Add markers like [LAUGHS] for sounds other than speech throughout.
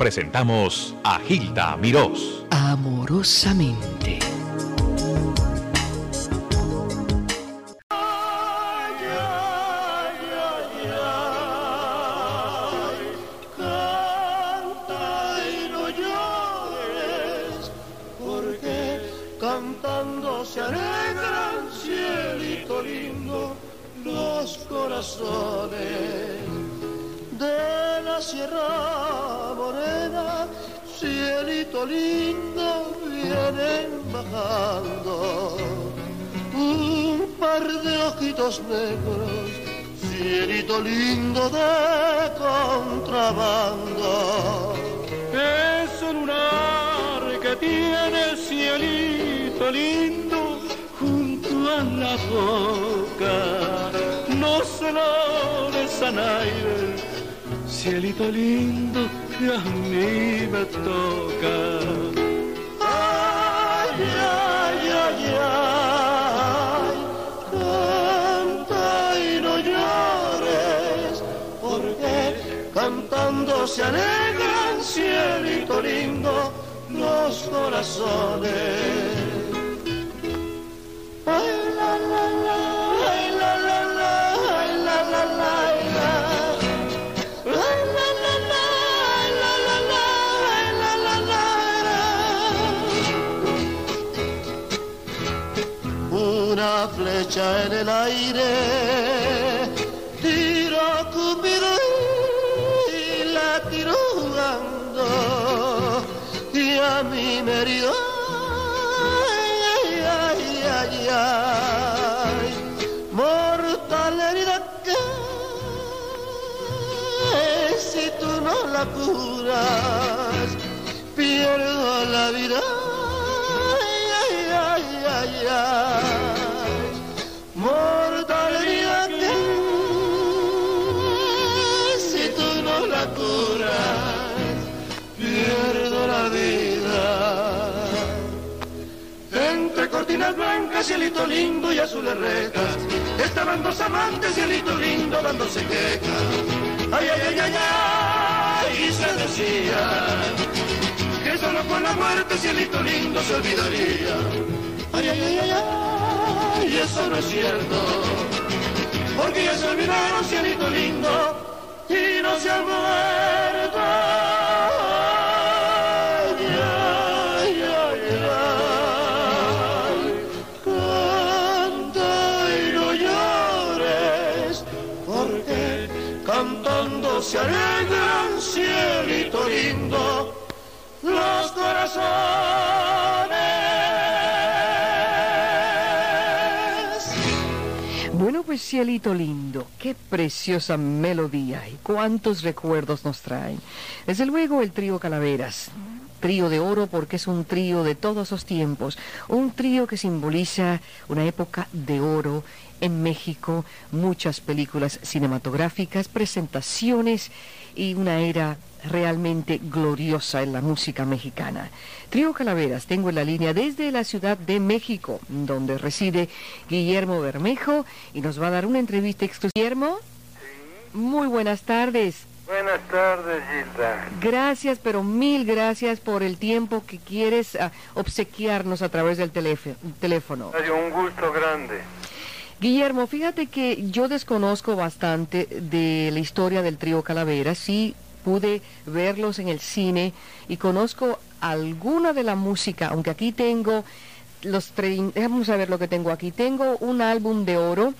presentamos a Gilda Mirós. Amorosamente. cantando se alegran, cielito lindo, los corazones de la Sierra cielito lindo, vienen bajando un par de ojitos negros, cielito lindo de contrabando. Es un lunar que tiene cielito lindo junto a la boca, no se lo besan aire cielito lindo que a mí me toca. Ay, ay, ay, ay, canta y no llores, porque cantando se alegran, cielito lindo, los corazones. Flecha en el aire, tiro Cupido y la tiro jugando, y a mí me herido, ay, ay, ay, ay, ay, mortal herida que si tú no la curas, pierdo la vida. Cortinas blancas, cielito lindo y azules rejas, estaban dos amantes, cielito lindo, dándose quejas. Ay, ay, ay, ay, ay, y se decía que solo con la muerte, cielito lindo, se olvidaría. Ay, ay, ay, ay, ay, y eso no es cierto, porque ya se olvidaron, cielito lindo, y no se han Bueno, pues cielito lindo, qué preciosa melodía y cuántos recuerdos nos traen. Desde luego el trío Calaveras, trío de oro porque es un trío de todos los tiempos, un trío que simboliza una época de oro en México, muchas películas cinematográficas, presentaciones y una era realmente gloriosa en la música mexicana. Trío Calaveras, tengo en la línea desde la Ciudad de México, donde reside Guillermo Bermejo y nos va a dar una entrevista exclusiva. Guillermo, muy buenas tardes. Buenas tardes, Gilda. Gracias, pero mil gracias por el tiempo que quieres ah, obsequiarnos a través del teléfono. teléfono. Hay un gusto grande. Guillermo, fíjate que yo desconozco bastante de la historia del trío Calavera. Sí pude verlos en el cine y conozco alguna de la música, aunque aquí tengo los. Vamos a ver lo que tengo aquí. Tengo un álbum de oro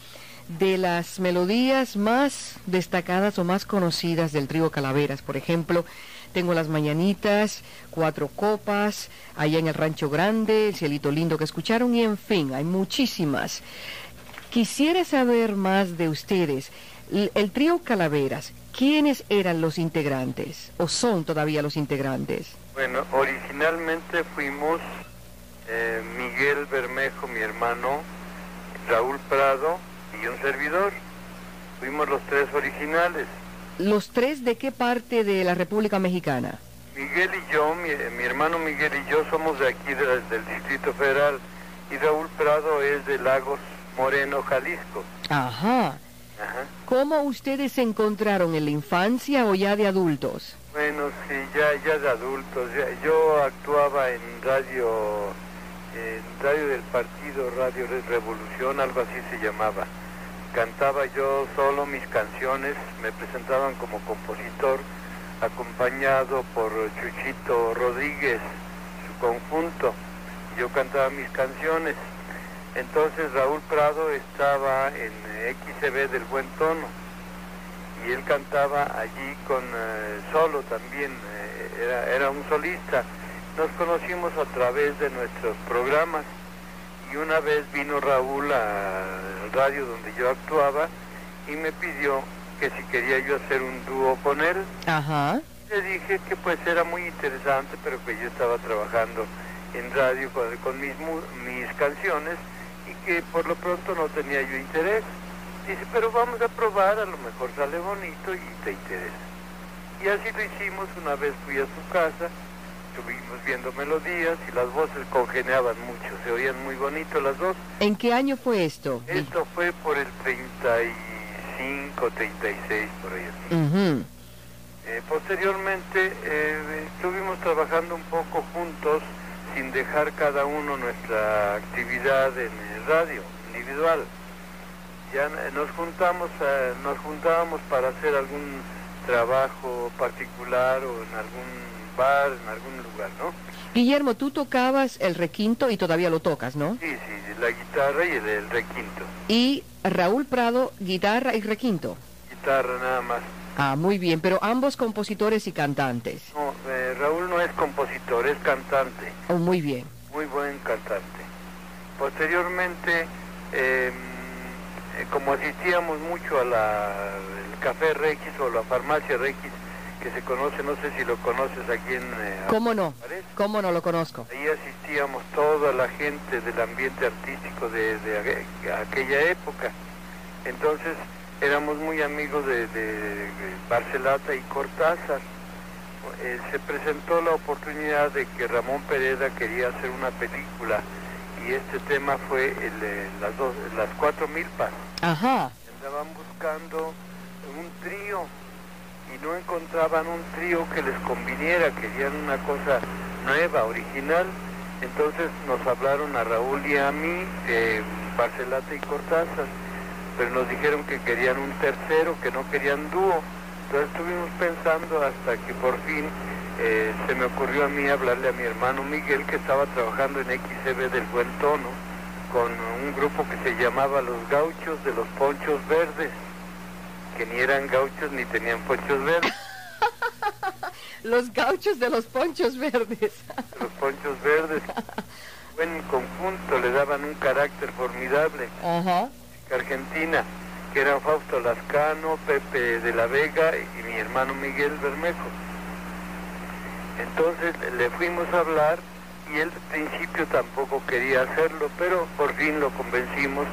de las melodías más destacadas o más conocidas del trío Calaveras. Por ejemplo, tengo las mañanitas, cuatro copas, allá en el Rancho Grande, el cielito lindo que escucharon y en fin, hay muchísimas. Quisiera saber más de ustedes. El trío Calaveras, ¿quiénes eran los integrantes o son todavía los integrantes? Bueno, originalmente fuimos eh, Miguel Bermejo, mi hermano, Raúl Prado y un servidor. Fuimos los tres originales. ¿Los tres de qué parte de la República Mexicana? Miguel y yo, mi, mi hermano Miguel y yo somos de aquí de- del Distrito Federal y Raúl Prado es de Lagos Moreno, Jalisco. Ajá. Ajá. ¿Cómo ustedes se encontraron en la infancia o ya de adultos? Bueno, sí, ya, ya de adultos. ya- yo actuaba en radio, en radio del partido, Radio Re- Revolución, algo así se llamaba. Cantaba yo solo mis canciones, me presentaban como compositor, acompañado por Chuchito Rodríguez, su conjunto. Yo cantaba mis canciones. Entonces Raúl Prado estaba en XCB del Buen Tono y él cantaba allí con eh, solo también, eh, era, era un solista. Nos conocimos a través de nuestros programas y una vez vino Raúl al radio donde yo actuaba y me pidió que si quería yo hacer un dúo con él. Ajá. Le dije que pues era muy interesante, pero que yo estaba trabajando en radio con, con mis, mis canciones y que por lo pronto no tenía yo interés. Dice, pero vamos a probar, a lo mejor sale bonito y te interesa. Y así lo hicimos, una vez fui a su casa, estuvimos viendo melodías y las voces congeniaban mucho, se oían muy bonito las dos. ¿En qué año fue esto? Esto fue por el 35, 36, por ahí. así. Ujú. Eh, posteriormente eh, estuvimos trabajando un poco juntos sin dejar cada uno nuestra actividad en el radio individual. Ya nos juntamos, eh, nos juntábamos para hacer algún trabajo particular o en algún bar, en algún lugar, ¿no? Guillermo, tú tocabas el requinto y todavía lo tocas, ¿no? Sí, sí, la guitarra y el, el requinto. Y Raúl Prado, guitarra y requinto. Guitarra nada más. Ah, muy bien, pero ambos compositores y cantantes. No, eh, Raúl no es compositor, es cantante. Oh, muy bien. muy buen cantante. Posteriormente, eh, eh, como asistíamos mucho a la el Café Requis o la Farmacia Requis, que se conoce, no sé si lo conoces aquí en... eh, ¿Cómo no? ¿Cómo no lo conozco? Ahí asistíamos toda la gente del ambiente artístico de, de aqu- aquella época. Entonces éramos muy amigos de, de Barcelata y Cortázar. Eh, se presentó la oportunidad de que Ramón Pereda quería hacer una película y este tema fue el, de las, dos, las cuatro milpas. Ajá. Andaban buscando un trío y no encontraban un trío que les conviniera, querían una cosa nueva, original. Entonces nos hablaron a Raúl y a mí, eh, Barcelata y Cortázar, pero nos dijeron que querían un tercero, que no querían dúo. Entonces estuvimos pensando hasta que por fin eh, se me ocurrió a mí hablarle a mi hermano Miguel, que estaba trabajando en XCB del Buen Tono, con un grupo que se llamaba Los Gauchos de los Ponchos Verdes, que ni eran gauchos ni tenían ponchos verdes. [LAUGHS] Los gauchos de los ponchos verdes. [LAUGHS] Los Ponchos Verdes, buen conjunto, le daban un carácter formidable. Ajá. Argentina, que eran Fausto Lascano, Pepe de la Vega y mi hermano Miguel Bermejo. Entonces le fuimos a hablar y él al principio tampoco quería hacerlo, pero por fin lo convencimos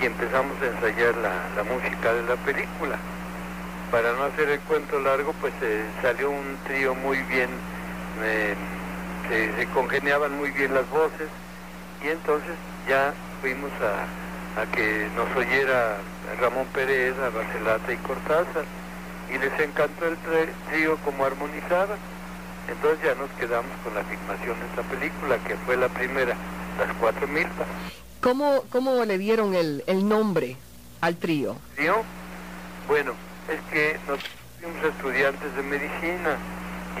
y empezamos a ensayar la, la música de la película. Para no hacer el cuento largo, pues eh, salió un trío muy bien, eh, se, se congeniaban muy bien las voces y entonces ya fuimos a, a que nos oyera Ramón Pérez, a Barcelata y Cortázar y les encantó el trío como armonizaba. Entonces ya nos quedamos con la filmación de esta película, que fue la primera, Las Cuatro Milpas. ¿Cómo, cómo le dieron el, el nombre al trío? ¿Trío? Bueno, es que nosotros fuimos estudiantes de medicina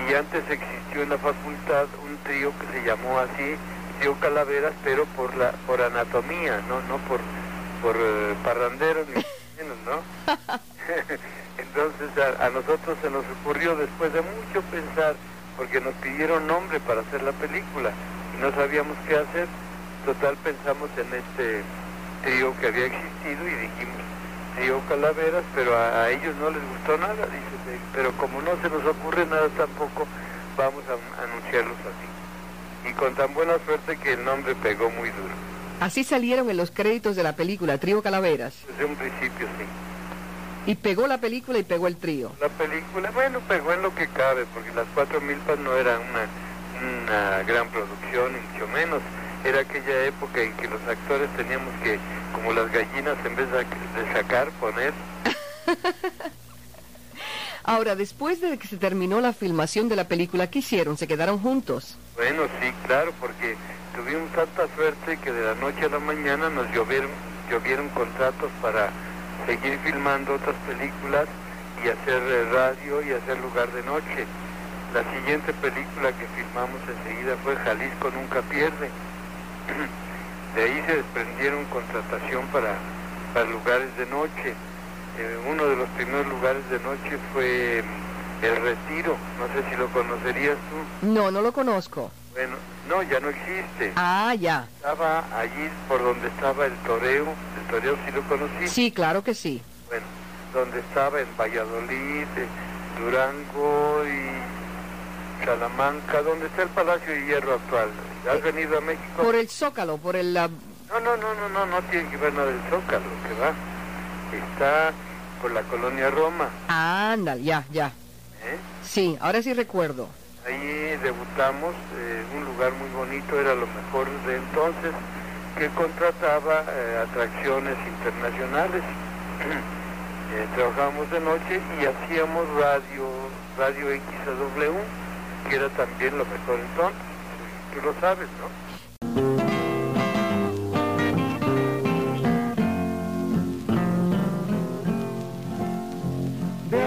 y antes existió en la facultad un trío que se llamó así, trío Calaveras, pero por la por anatomía, no no por por eh, parranderos ni [LAUGHS] menos, ¿no? [LAUGHS] Entonces a, a nosotros se nos ocurrió después de mucho pensar, porque nos pidieron nombre para hacer la película y no sabíamos qué hacer. Total pensamos en este trío que había existido y dijimos trío Calaveras, pero a, a ellos no les gustó nada, dice, pero como no se nos ocurre nada tampoco, vamos a a anunciarlos así. Y con tan buena suerte que el nombre pegó muy duro. Así salieron en los créditos de la película, Trío Calaveras. Desde un principio sí. Y pegó la película y pegó el trío. La película, bueno, pegó en lo que cabe, porque las cuatro milpas no era una, una gran producción, ni mucho menos. Era aquella época en que los actores teníamos que, como las gallinas, en vez de, de sacar, poner. [LAUGHS] Ahora, después de que se terminó la filmación de la película, ¿qué hicieron? ¿Se quedaron juntos? Bueno, sí, claro, porque tuvimos tanta suerte que de la noche a la mañana nos llovieron, llovieron contratos para seguir filmando otras películas y hacer eh, radio y hacer lugar de noche. La siguiente película que filmamos enseguida fue Jalisco Nunca Pierde. [CLEARS THROAT] De ahí se desprendieron contratación para, para lugares de noche. Eh, uno de los primeros lugares de noche fue mm, El Retiro. No sé si lo conocerías tú. No, no lo conozco. Bueno, no, ya no existe. Ah, ya. Estaba allí por donde estaba el toreo. ¿El toreo sí lo conocí? Sí, claro que sí. Bueno, donde estaba en Valladolid, eh, Durango y Salamanca, donde está el Palacio de Hierro actual. ¿Has venido a México? Por el Zócalo, por el... la- No, no, no, no, no, no tiene que ver nada del Zócalo, que va. Está por la colonia Roma. Ándale, ya, ya. ¿eh? Sí, ahora sí recuerdo. Ahí debutamos, eh, un lugar muy bonito, era lo mejor de entonces, que contrataba eh, atracciones internacionales. [CLEARS THROAT] Eh, trabajábamos de noche y hacíamos radio, radio XW, que era también lo mejor entonces. Tú lo sabes, ¿no?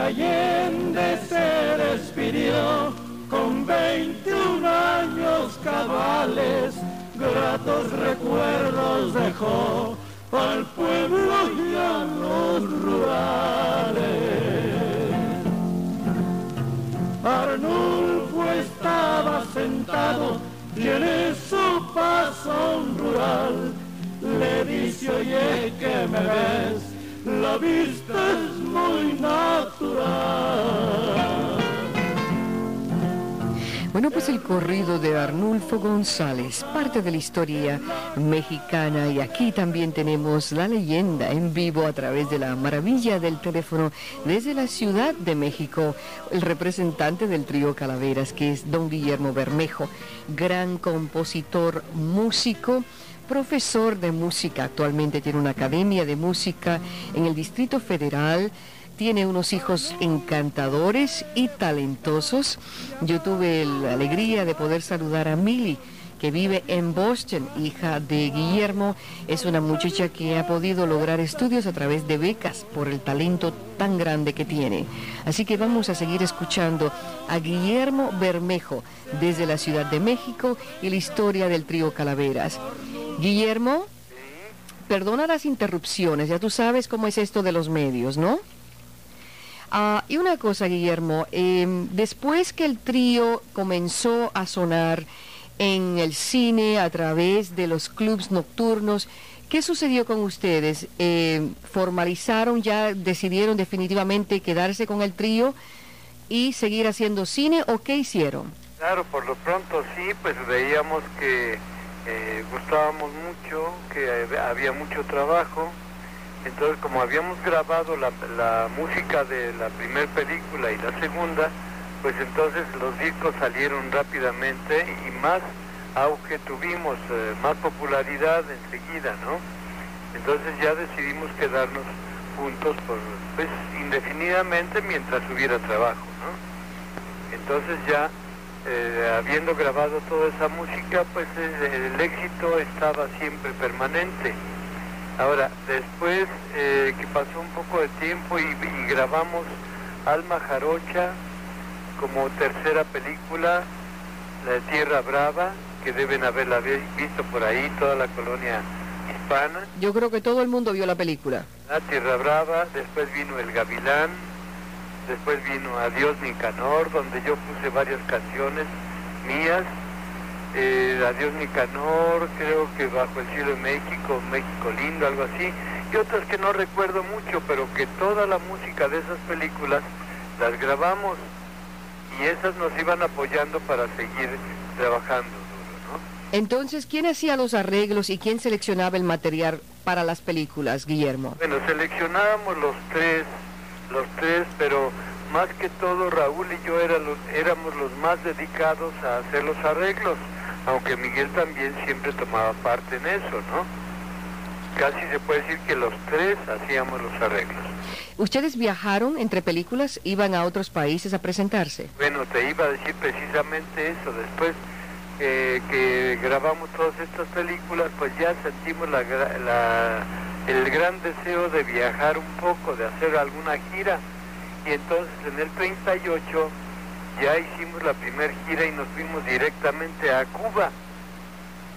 Allende se despidió con 21 años cabales, gratos recuerdos dejó al pueblo y a los rurales. Arnulfo estaba sentado y en su paso rural le dice, oye, que me ves, la vista es muy natural. Bueno, pues el corrido de Arnulfo González, parte de la historia mexicana y aquí también tenemos la leyenda en vivo a través de la maravilla del teléfono desde la Ciudad de México, el representante del trío Calaveras que es don Guillermo Bermejo, gran compositor, músico, profesor de música, actualmente tiene una academia de música en el Distrito Federal tiene unos hijos encantadores y talentosos. Yo tuve la alegría de poder saludar a Millie, que vive en Boston, hija de Guillermo. Es una muchacha que ha podido lograr estudios a través de becas por el talento tan grande que tiene. Así que vamos a seguir escuchando a Guillermo Bermejo desde la Ciudad de México y la historia del trío Calaveras. Guillermo, perdona las interrupciones, ya tú sabes cómo es esto de los medios, ¿no? Ah, y una cosa, Guillermo, em, después que el trío comenzó a sonar en el cine a través de los clubs nocturnos, ¿qué sucedió con ustedes? Em, ¿Formalizaron ya, decidieron definitivamente quedarse con el trío y seguir haciendo cine o qué hicieron? Claro, por lo pronto sí, pues veíamos que eh, gustábamos mucho, que había mucho trabajo. Entonces, como habíamos grabado la, la música de la primera película y la segunda, pues entonces los discos salieron rápidamente y más auge tuvimos, eh, más popularidad enseguida, ¿no? Entonces ya decidimos quedarnos juntos por, pues, indefinidamente mientras hubiera trabajo, ¿no? Entonces ya, eh, habiendo grabado toda esa música, pues eh, el éxito estaba siempre permanente. Ahora, después eh, que pasó un poco de tiempo y, y grabamos Alma Jarocha como tercera película, La de Tierra Brava, que deben haberla vi- visto por ahí, toda la colonia hispana. Yo creo que todo el mundo vio la película. La Tierra Brava, después vino El Gavilán, después vino Adiós Nicanor, donde yo puse varias canciones mías. Eh, Adiós Nicanor, creo que Bajo el Cielo de México, México Lindo, algo así. Y otras que no recuerdo mucho, pero que toda la música de esas películas las grabamos y esas nos iban apoyando para seguir trabajando duro, ¿no? Entonces, ¿quién hacía los arreglos y quién seleccionaba el material para las películas, Guillermo? Bueno, seleccionábamos los tres, los tres, pero más que todo Raúl y yo era los- éramos los más dedicados a hacer los arreglos, aunque Miguel también siempre tomaba parte en eso, ¿no? Casi se puede decir que los tres hacíamos los arreglos. ¿Ustedes viajaron entre películas? ¿Iban a otros países a presentarse? Bueno, te iba a decir precisamente eso. Después eh, que grabamos todas estas películas, pues ya sentimos la, la- el gran deseo de viajar un poco, de hacer alguna gira. Y entonces en el 38 ya hicimos la primera gira y nos fuimos directamente a Cuba,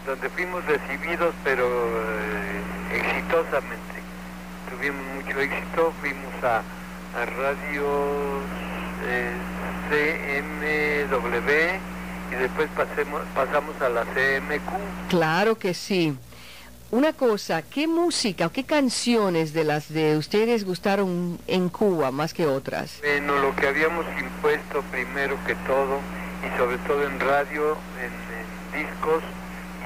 donde fuimos recibidos pero eh, exitosamente. Tuvimos mucho éxito, fuimos a, a radios eh, CMW y después pasemos, pasamos a la CMQ. Claro que sí. Una cosa, ¿qué música o qué canciones de las de ustedes gustaron en Cuba más que otras? Bueno, lo que habíamos impuesto primero que todo, y sobre todo en radio, en, discos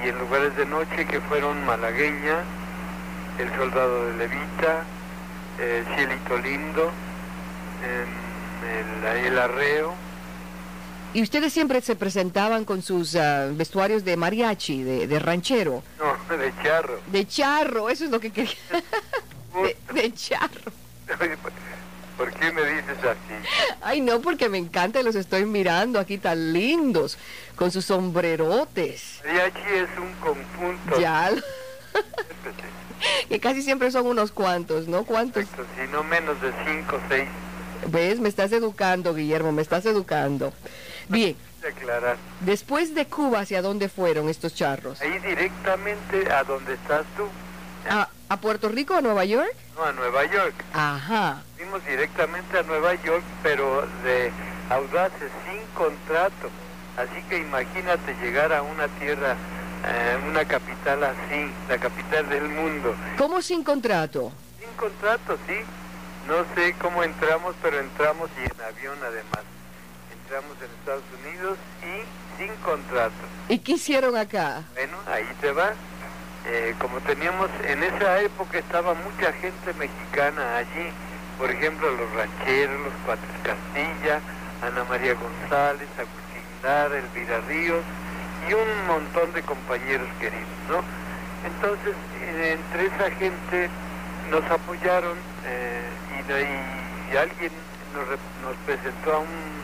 y en lugares de noche, que fueron Malagueña, El Soldado de Levita, eh, Cielito Lindo, el Arreo, Y ustedes siempre se presentaban con sus ah, vestuarios de mariachi, de, de ranchero, no, de Charro. de charro, eso es lo que quería. [LAUGHS] De, de charro. ¿por- ¿Por qué me dices así? Ay, no, porque me encanta y los estoy mirando aquí tan lindos, con sus sombrerotes. Mariachi es un conjunto. Ya, [LAUGHS] que casi siempre son unos cuantos, ¿no? ¿Cuántos? Si no menos de cinco o seis. ¿Ves? Me estás educando, Guillermo, me estás educando. Bien, después de Cuba, ¿hacia dónde fueron estos charros? Ahí directamente a donde estás tú, ¿A, a Puerto Rico o a Nueva York? no a Nueva York. Ajá. Fuimos directamente a Nueva York, pero de audaces, sin contrato. Así que imagínate llegar a una tierra, eh, una capital así, la capital del mundo. ¿Cómo sin contrato? Sin contrato, sí. No sé cómo entramos, pero entramos y en avión además. Entramos en Estados Unidos y sin contrato. ¿Y qué hicieron acá? Bueno, ahí te va. Eh, como teníamos, en esa época estaba mucha gente mexicana allí. Por ejemplo, los rancheros, los Cuates Castilla, Ana María González, Agustín Lara, Elvira Ríos y un montón de compañeros queridos, ¿no? Entonces, eh, entre esa gente nos apoyaron eh, y, ahí alguien nos, nos presentó a un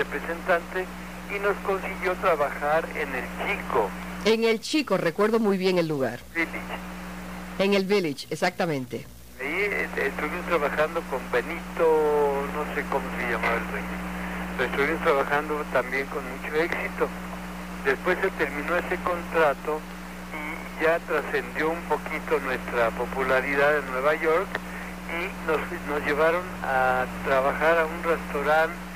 representante y nos consiguió trabajar en el Chico En el Chico, recuerdo muy bien el lugar. Village. En el Village, exactamente. Ahí eh, estuvimos trabajando con Benito, no sé cómo se llamaba el dueño, pero estuvimos trabajando también con mucho éxito. Después se terminó ese contrato y ya trascendió un poquito nuestra popularidad en Nueva York y nos, nos llevaron a trabajar a un restaurante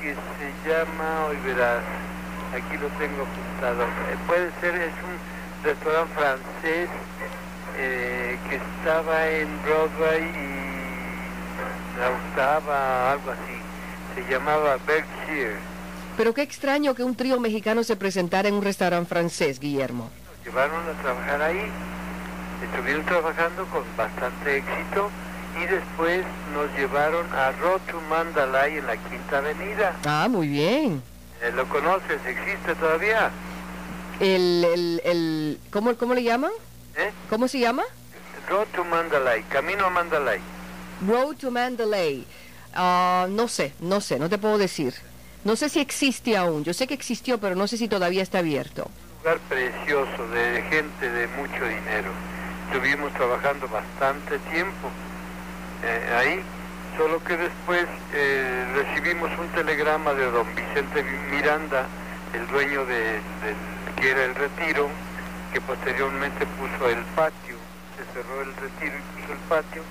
que se llama, hoy verás, aquí lo tengo apuntado, eh, puede ser, es un restaurante francés eh, que estaba en Broadway y la octava, algo así. Se llamaba Berkshire. Pero qué extraño que un trío mexicano se presentara en un restaurante francés, Guillermo. Nos llevaron a trabajar ahí. Estuvieron trabajando con bastante éxito y después nos llevaron a Road to Mandalay en la Quinta Avenida. Ah, muy bien. Eh, ¿Lo conoces? ¿Existe todavía? El, el, el, ¿cómo, ¿Cómo le llaman? ¿Eh? ¿Cómo se llama? Road to Mandalay, Camino a Mandalay. Road to Mandalay. Ah, no sé, no sé, no te puedo decir. No sé si existe aún. Yo sé que existió, pero no sé si todavía está abierto. Un lugar precioso de gente de mucho dinero. Estuvimos trabajando bastante tiempo eh, ahí, solo que después eh, recibimos un telegrama de don Vicente Miranda, el dueño de, del- que era el retiro, que posteriormente puso el patio, se cerró el retiro y puso el patio,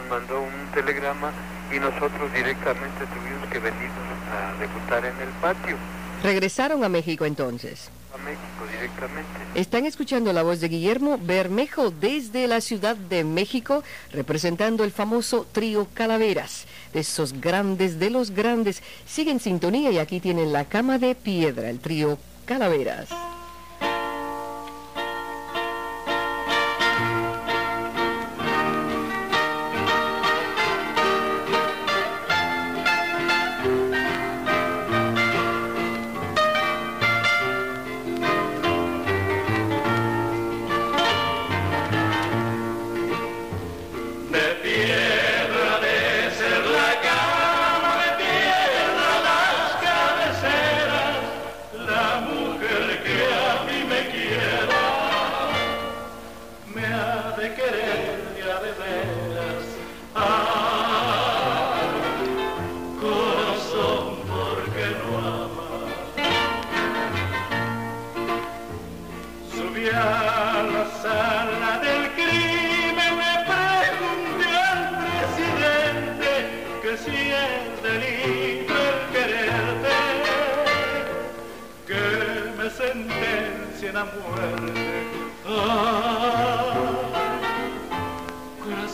nos mandó un telegrama y nosotros directamente tuvimos que venirnos a debutar en el patio, Regresaron a México entonces. Están escuchando la voz de Guillermo Bermejo desde la Ciudad de México, representando el famoso trío Calaveras, de esos grandes de los grandes. Sigue en sintonía y aquí tienen la cama de piedra, el trío Calaveras.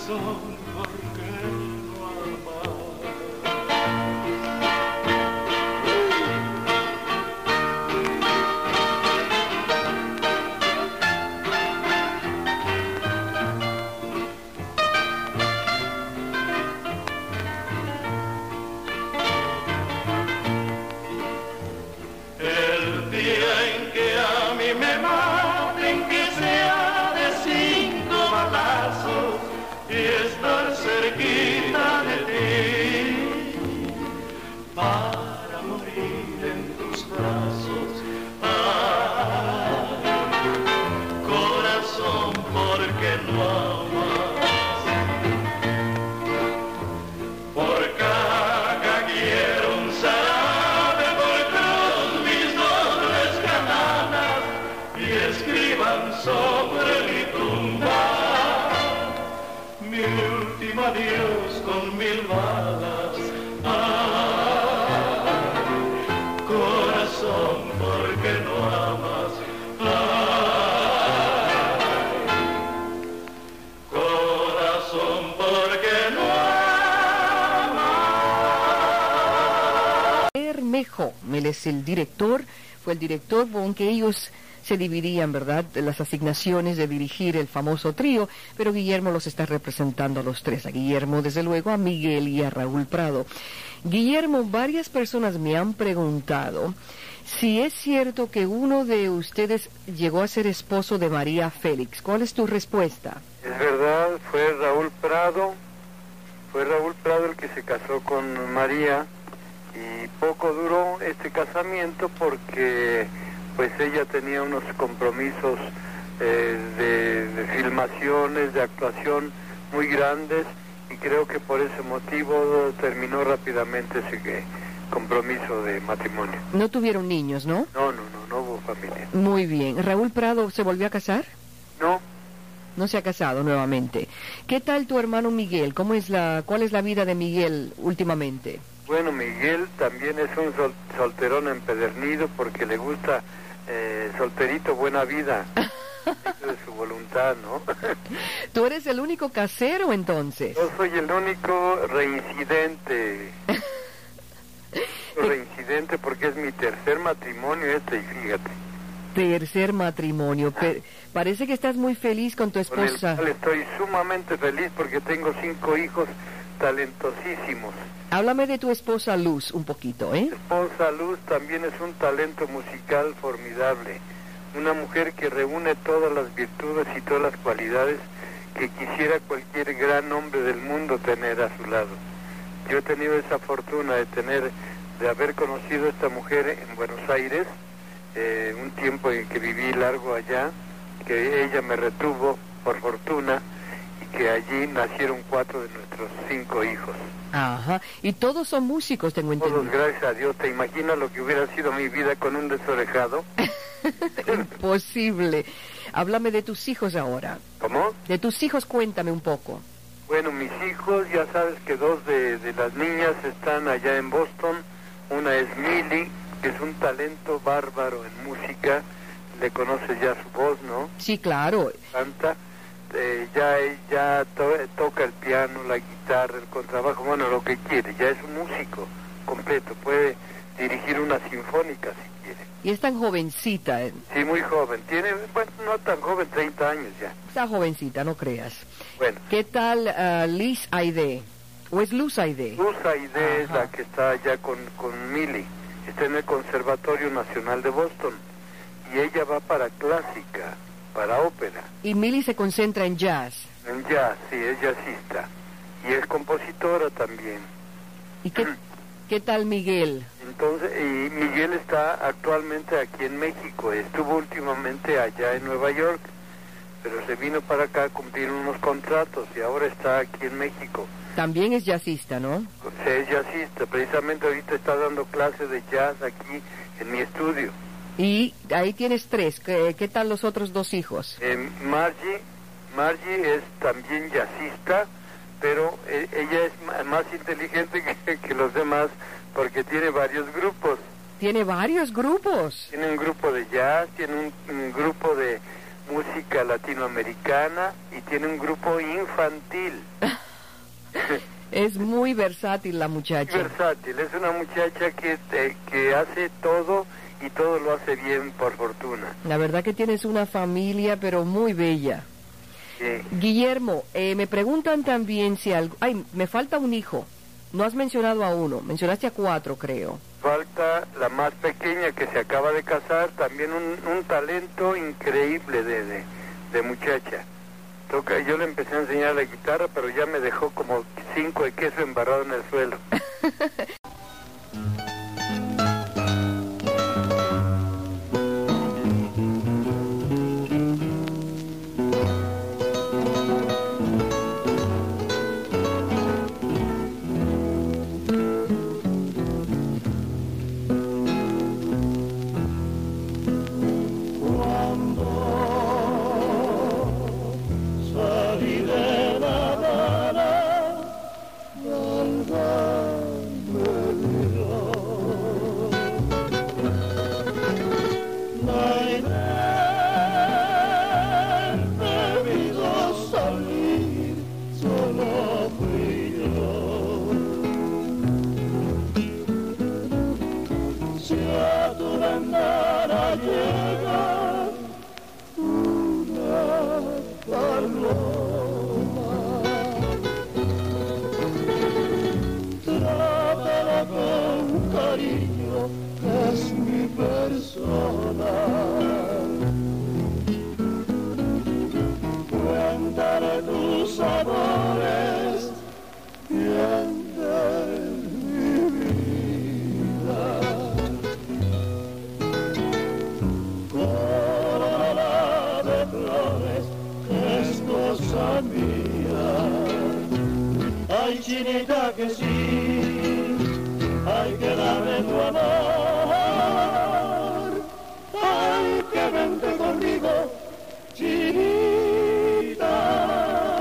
¿Por él es el director, fue el director con que ellos se dividían, ¿verdad?, las asignaciones de dirigir el famoso trío, pero Guillermo los está representando a los tres, a Guillermo, desde luego, a Miguel y a Raúl Prado. Guillermo, varias personas me han preguntado si es cierto que uno de ustedes llegó a ser esposo de María Félix. ¿Cuál es tu respuesta? Es verdad, fue Raúl Prado, fue Raúl Prado el que se casó con María y poco duró este casamiento porque pues ella tenía unos compromisos eh, de, de filmaciones, de actuación muy grandes y creo que por ese motivo terminó rápidamente ese que- compromiso de matrimonio. No tuvieron niños, ¿no? No, no, no, no hubo familia. Muy bien. ¿Raúl Prado se volvió a casar? No, No se ha casado nuevamente. ¿Qué tal tu hermano Miguel? ¿Cómo es la, cuál es la vida de Miguel últimamente? Bueno, Miguel también es un sol- solterón empedernido porque le gusta eh, solterito buena vida. Eso es su voluntad, ¿no? [LAUGHS] ¿Tú eres el único casero entonces? Yo soy el único reincidente. [LAUGHS] reincidente porque es mi tercer matrimonio este y fíjate. Tercer matrimonio. Pe- parece que estás muy feliz con tu Con el esposa. cual estoy sumamente feliz porque tengo cinco hijos talentosísimos. Háblame de tu esposa Luz un poquito, ¿eh? Esposa Luz también es un talento musical formidable, una mujer que reúne todas las virtudes y todas las cualidades que quisiera cualquier gran hombre del mundo tener a su lado. Yo he tenido esa fortuna de tener, de haber conocido a esta mujer en Buenos Aires, eh, un tiempo en que viví largo allá, que ella me retuvo por fortuna que allí nacieron cuatro de nuestros cinco hijos. Ajá. Y todos son músicos, tengo Todos, entendido. gracias a Dios. ¿Te imaginas lo que hubiera sido mi vida con un desorejado? [LAUGHS] Imposible. Háblame de tus hijos ahora. ¿Cómo? De tus hijos cuéntame un poco. Bueno, mis hijos, ya sabes que dos de, de las niñas están allá en Boston. Una es Millie, que es un talento bárbaro en música. Le conoces ya su voz, ¿no? Sí, claro. Canta. Eh, ya to- toca el piano, la guitarra, el contrabajo, bueno, lo que quiere. Ya es un músico completo. Puede dirigir una sinfónica si quiere. Y es tan jovencita. ¿eh? Sí, muy joven. Tiene, bueno, no tan joven, 30 años ya. Está jovencita, no creas. Bueno, ¿Qué tal ah, Liz Aide? ¿O es Luz Aide? Luz Aide es la que está allá con, con Millie. Está en el Conservatorio Nacional de Boston. Y ella va para clásica, para ópera. Y Millie se concentra en jazz. En jazz, sí, es jazzista. Y es compositora también. ¿Y qué, [CLEARS THROAT] qué tal Miguel? Entonces, y Miguel está actualmente aquí en México. Estuvo últimamente allá en Nueva York. Pero se vino para acá a cumplir unos contratos y ahora está aquí en México. También es jazzista, ¿no? Se es jazzista, precisamente ahorita está dando clases de jazz aquí en mi estudio. Y ahí tienes tres. ¿Qué, qué tal los otros dos hijos? Eh, Margie, Margie es también jazzista, pero eh, ella es más inteligente [LAUGHS] que, que los demás porque tiene varios grupos. Tiene varios grupos. Tiene un grupo de jazz, tiene un, un grupo de música latinoamericana y tiene un grupo infantil. [LAUGHS] Es muy versátil la muchacha. versátil, es una muchacha que, eh, que hace todo y todo lo hace bien por fortuna. La verdad que tienes una familia, pero muy bella. Sí. Guillermo, eh, me preguntan también si algo... Ay, me falta un hijo. No has mencionado a uno, mencionaste a cuatro, creo. Falta la más pequeña que se acaba de casar, también un, un talento increíble de, de, de muchacha. Toca, yo le empecé a enseñar la guitarra, pero ya me dejó como cinco de queso embarrado en el suelo. [LAUGHS] que sí, hay que darme tu amor. Ay, que vente conmigo, chinita.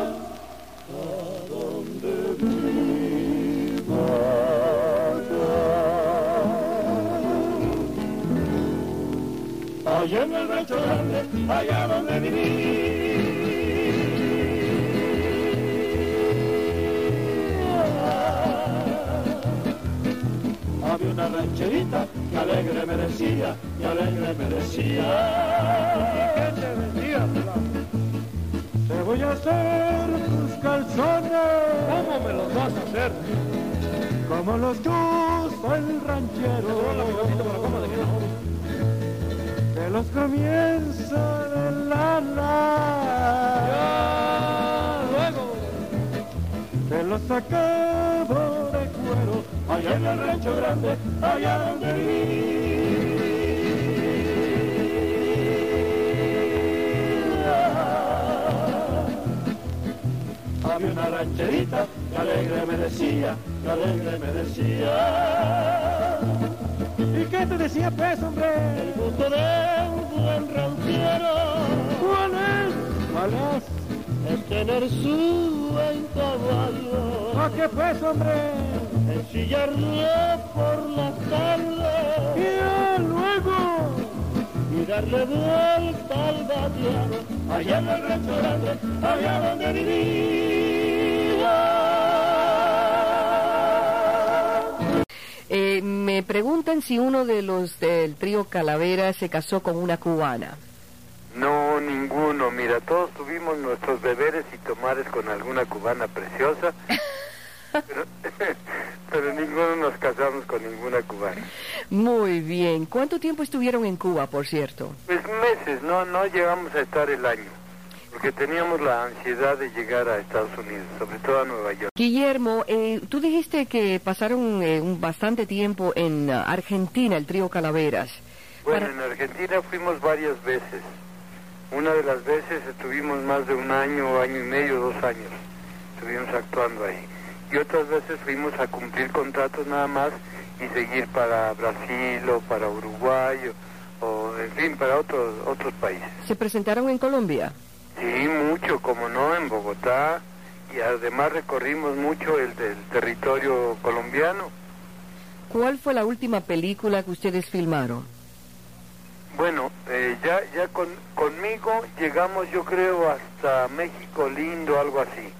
A donde viva allá en el rancho grande, allá donde viví. Rancherita que alegre me decía, que alegre me decía. ¿Qué te decía, Te voy a hacer tus calzones. ¿Cómo me los vas a hacer? Como los chuzo el ranchero. Que los comienza de lana. Que los acabo de cuero. Allá en el rancho grande, allá donde vivía. Había una rancherita que alegre me decía, que alegre me decía. ¿Y qué te decía pues, hombre? El gusto de un buen ranchero. ¿Cuál es? ¿Cuál es? Es tener su buen caballo. ¿A qué pues, hombre? Ensillarlo por la tarde. Y luego. Y darle vuelta al vadeado. Allá en el restaurante, allá donde vivía. Eh, me preguntan si uno de los del trío Calavera se casó con una cubana. No, ninguno. Mira, todos tuvimos nuestros beberes y tomares con alguna cubana preciosa, pero, [LAUGHS] pero ninguno nos casamos con ninguna cubana. Muy bien. ¿Cuánto tiempo estuvieron en Cuba, por cierto? Pues meses, no, no llegamos a estar el año, porque teníamos la ansiedad de llegar a Estados Unidos, sobre todo a Nueva York. Guillermo, eh, tú dijiste que pasaron eh, un bastante tiempo en ah, Argentina, el trío Calaveras. Bueno, Para- en Argentina fuimos varias veces. Una de las veces estuvimos más de un año, año y medio, dos años. Estuvimos actuando ahí. Y otras veces fuimos a cumplir contratos nada más y seguir para Brasil o para Uruguay o, o, en fin, para otros otros países. ¿Se presentaron en Colombia? Sí, mucho, como no, en Bogotá. Y además recorrimos mucho el del territorio colombiano. ¿cuál fue la última película que ustedes filmaron? Bueno, eh, ya, ya con, conmigo llegamos yo creo hasta México lindo, algo así.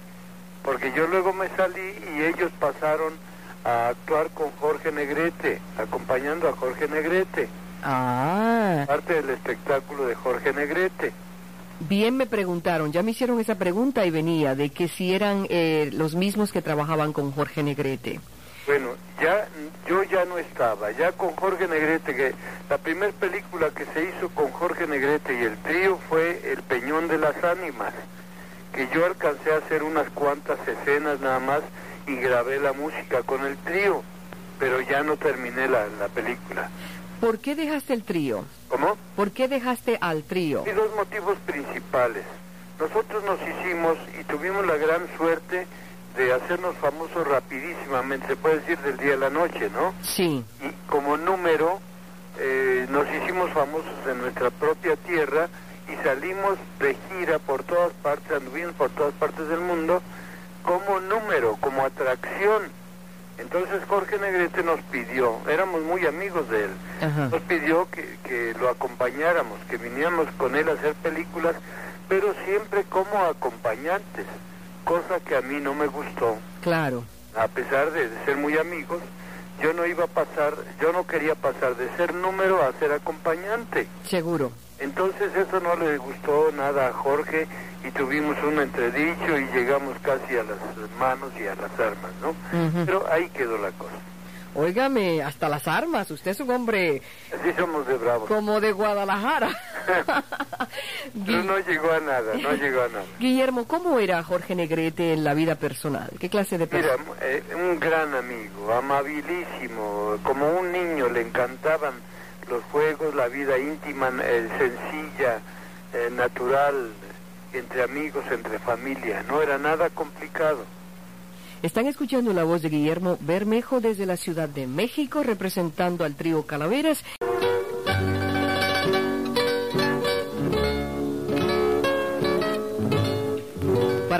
Porque yo luego me salí y ellos pasaron a actuar con Jorge Negrete, acompañando a Jorge Negrete. Ah, Parte del espectáculo de Jorge Negrete. bien me preguntaron, ya me hicieron esa pregunta y venía de que si eran eh, los mismos que trabajaban con Jorge Negrete. Bueno, ya yo ya no estaba, ya con Jorge Negrete, que la primera película que se hizo con Jorge Negrete y el trío fue El Peñón de las Ánimas, que yo alcancé a hacer unas cuantas escenas nada más y grabé la música con el trío, pero ya no terminé la, la película. ¿Por qué dejaste el trío? ¿Cómo? ¿Por qué dejaste al trío? Hay dos motivos principales. Nosotros nos hicimos y tuvimos la gran suerte de hacernos famosos rapidísimamente, se puede decir del día a la noche, ¿no? Sí, y como número eh, nos hicimos famosos en nuestra propia tierra y salimos de gira por todas partes, anduvimos por todas partes del mundo como número, como atracción. Entonces Jorge Negrete nos pidió, éramos muy amigos de él, ajá. nos pidió que, que lo acompañáramos, que viniéramos con él a hacer películas, pero siempre como acompañantes, cosa que a mí no me gustó Claro, a pesar de, de ser muy amigos, yo no iba a pasar, yo no quería pasar de ser número a ser acompañante. seguro. Entonces eso no le gustó nada a Jorge y tuvimos un entredicho y llegamos casi a las manos y a las armas, ¿no? Pero ahí quedó la cosa. Óigame, hasta las armas, usted es un hombre Así somos de bravos. como de Guadalajara. [LAUGHS] Pero no llegó a nada, no llegó a nada. Guillermo, ¿cómo era Jorge Negrete en la vida personal? ¿Qué clase de persona? eh, un gran amigo, amabilísimo, como un niño, le encantaban los juegos, la vida íntima, eh, sencilla, eh, natural, entre amigos, entre familia, no era nada complicado. Están escuchando la voz de Guillermo Bermejo desde la Ciudad de México, representando al trío Calaveras.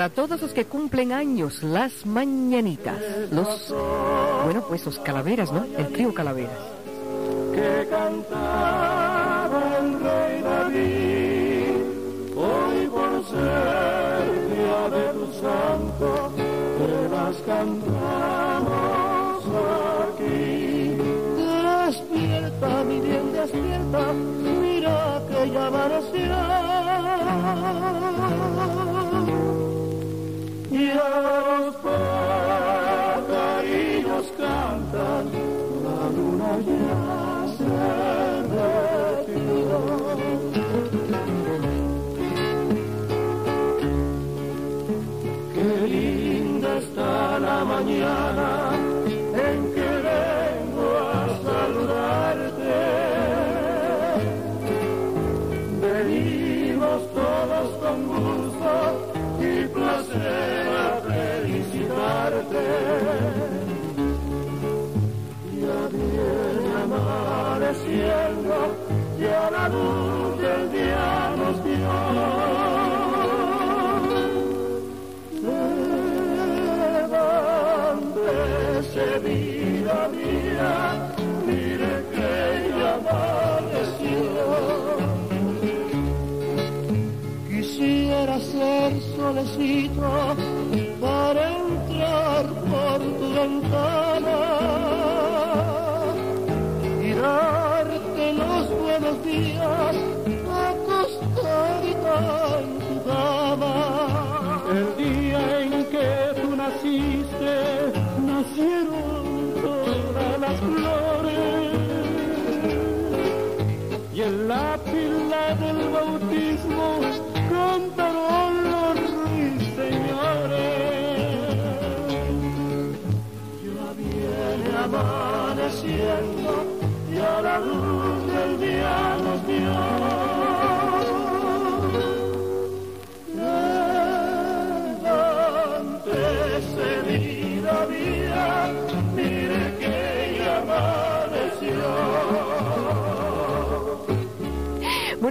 Para todos los que cumplen años, las mañanitas, los, bueno, pues los calaveras, ¿no? El trío Calaveras. que cantaba el rey David. Hoy por ser día de tu santo, te las cantamos aquí. Despierta, mi bien, despierta, mira que ya amaneció. Y a la luz del día nos dio. Levántese, vida mía, mire que ya amaneció. Quisiera ser solecito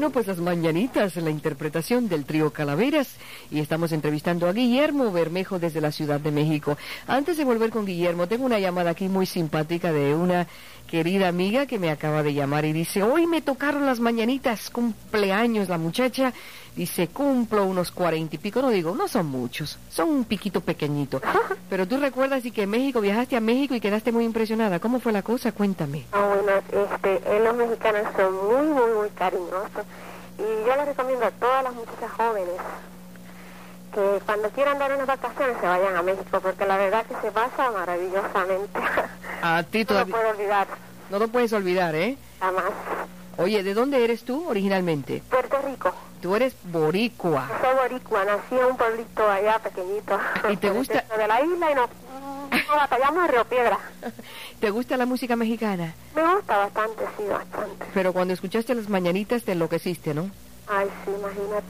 Bueno, pues las mañanitas, la interpretación del trío Calaveras y estamos entrevistando a Guillermo Bermejo desde la Ciudad de México. Antes de volver con Guillermo, tengo una llamada aquí muy simpática de una querida amiga que me acaba de llamar y dice, hoy me tocaron las mañanitas, cumpleaños la muchacha, dice, cumplo unos cuarenta y pico, no digo, no son muchos, son un piquito pequeñito. Pero tú recuerdas y que México, viajaste a México y quedaste muy impresionada, ¿cómo fue la cosa? Cuéntame. Ah, bueno, este, los mexicanos son muy, muy, muy cariñosos y yo les recomiendo a todas las muchachas jóvenes que cuando quieran dar unas vacaciones se vayan a México porque la verdad que se pasa maravillosamente. A ti no lo todavía... puedo olvidar, No lo puedes olvidar, ¿eh? jamás. Oye, ¿de dónde eres tú originalmente? Puerto Rico. Tú eres boricua. Soy boricua, nací en un pueblito allá pequeñito. ¿Y te gusta- de la isla y nos, nos batallamos en Río Piedra. ¿Te gusta la música mexicana? Me gusta bastante, sí, bastante. Pero cuando escuchaste las mañanitas te enloqueciste, ¿no? Ay, sí, imagínate.